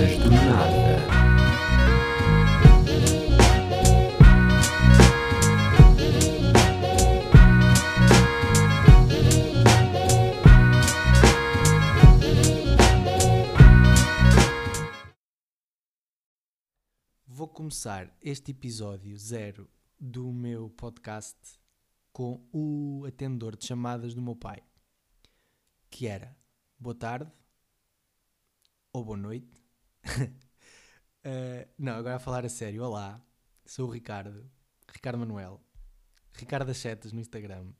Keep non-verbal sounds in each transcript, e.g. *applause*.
Conversas do Nada. Vou começar este episódio zero do meu podcast com o atendedor de chamadas do meu pai, que era boa tarde ou boa noite. *laughs* Eh, não, agora a falar a sério. Olá, sou o Ricardo, Ricardo Manuel, Ricardo das Setas no Instagram.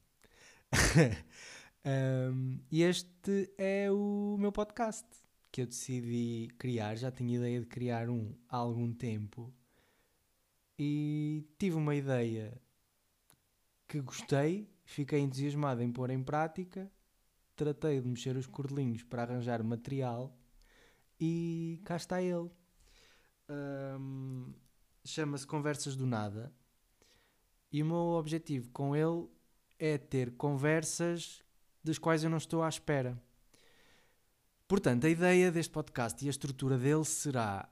*laughs* Um, e este é o meu podcast que eu decidi criar. Já tinha ideia de criar um há algum tempo e tive uma ideia que gostei, fiquei entusiasmado em pôr em prática. Tratei de mexer os cordelinhos para arranjar material e cá está ele. Ahm, Chama-se Conversas do Nada e o meu objetivo com ele é ter conversas das quais eu não estou à espera. Portanto, a ideia deste podcast e a estrutura dele será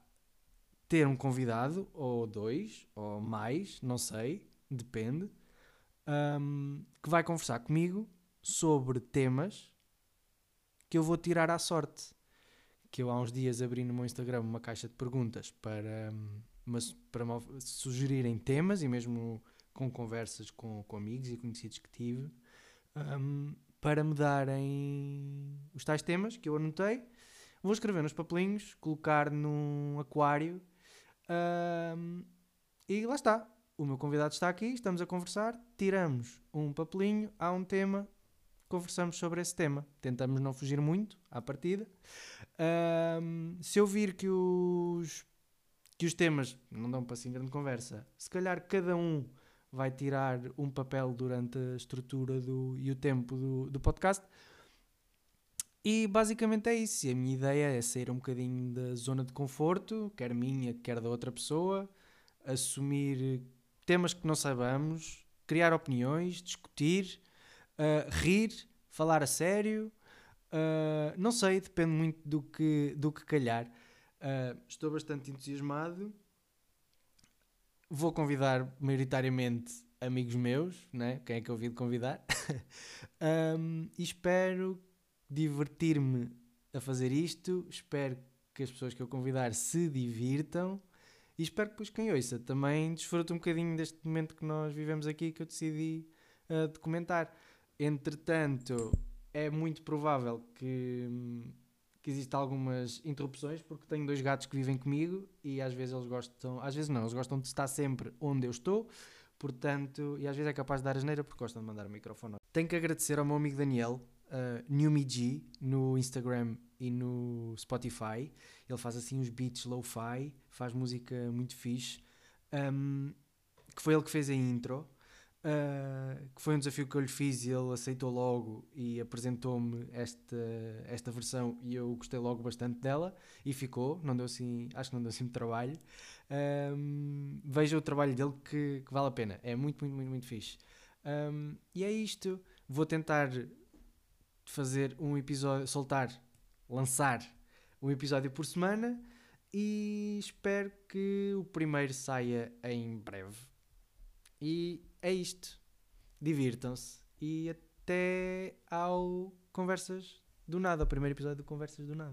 ter um convidado, ou dois, ou mais, não sei, depende, ahm, que vai conversar comigo sobre temas que eu vou tirar à sorte. Que eu há uns dias abri no meu Instagram uma caixa de perguntas para, hum, mas, para sugerirem temas e mesmo com conversas com, com amigos e conhecidos que tive, ahm, para me darem os tais temas que eu anotei. Vou escrever nos papelinhos, colocar num aquário ahm, e lá está. O meu convidado está aqui, estamos a conversar, tiramos um papelinho, há um tema, conversamos sobre esse tema. Tentamos não fugir muito à partida. Ahm, se eu vir que os, que os temas não dão para assim grande conversa, se calhar cada um vai tirar um papel durante a estrutura do, e o tempo do, do podcast. E basicamente é isso. E a minha ideia é sair um bocadinho da zona de conforto, quer minha, quer da outra pessoa, assumir temas que não saibamos, criar opiniões, discutir, uh, rir, falar a sério. Uh, não sei, depende muito do que, do que calhar. Uh, estou bastante entusiasmado. Vou convidar maioritariamente amigos meus, né? quem é que eu vi de convidar. *laughs* Um, e espero divertir-me a fazer isto. Espero que as pessoas que eu convidar se divirtam. E espero que depois quem ouça também desfrute um bocadinho deste momento que nós vivemos aqui que eu decidi uh, documentar. Entretanto, é muito provável que, que existam algumas interrupções porque tenho dois gatos que vivem comigo e às vezes eles gostam, às vezes não, eles gostam de estar sempre onde eu estou, portanto, e às vezes é capaz de dar asneira porque gostam de mandar o microfone. Tenho que agradecer ao meu amigo Daniel, uh, NewMeG, no Instagram e no Spotify. Ele faz assim uns beats lo-fi, faz música muito fixe, um, que foi ele que fez a intro. Uh, que foi um desafio que eu lhe fiz e ele aceitou logo e apresentou-me esta, esta versão e eu gostei logo bastante dela e ficou, não deu assim, acho que não deu assim muito trabalho. Um, veja o trabalho dele que, que, vale a pena, é muito, muito, muito, muito fixe. Um, e é isto, vou tentar fazer um episódio, soltar, lançar um episódio por semana e espero que o primeiro saia em breve. E é isto. Divirtam-se. E até ao Conversas do Nada, o primeiro episódio do Conversas do Nada.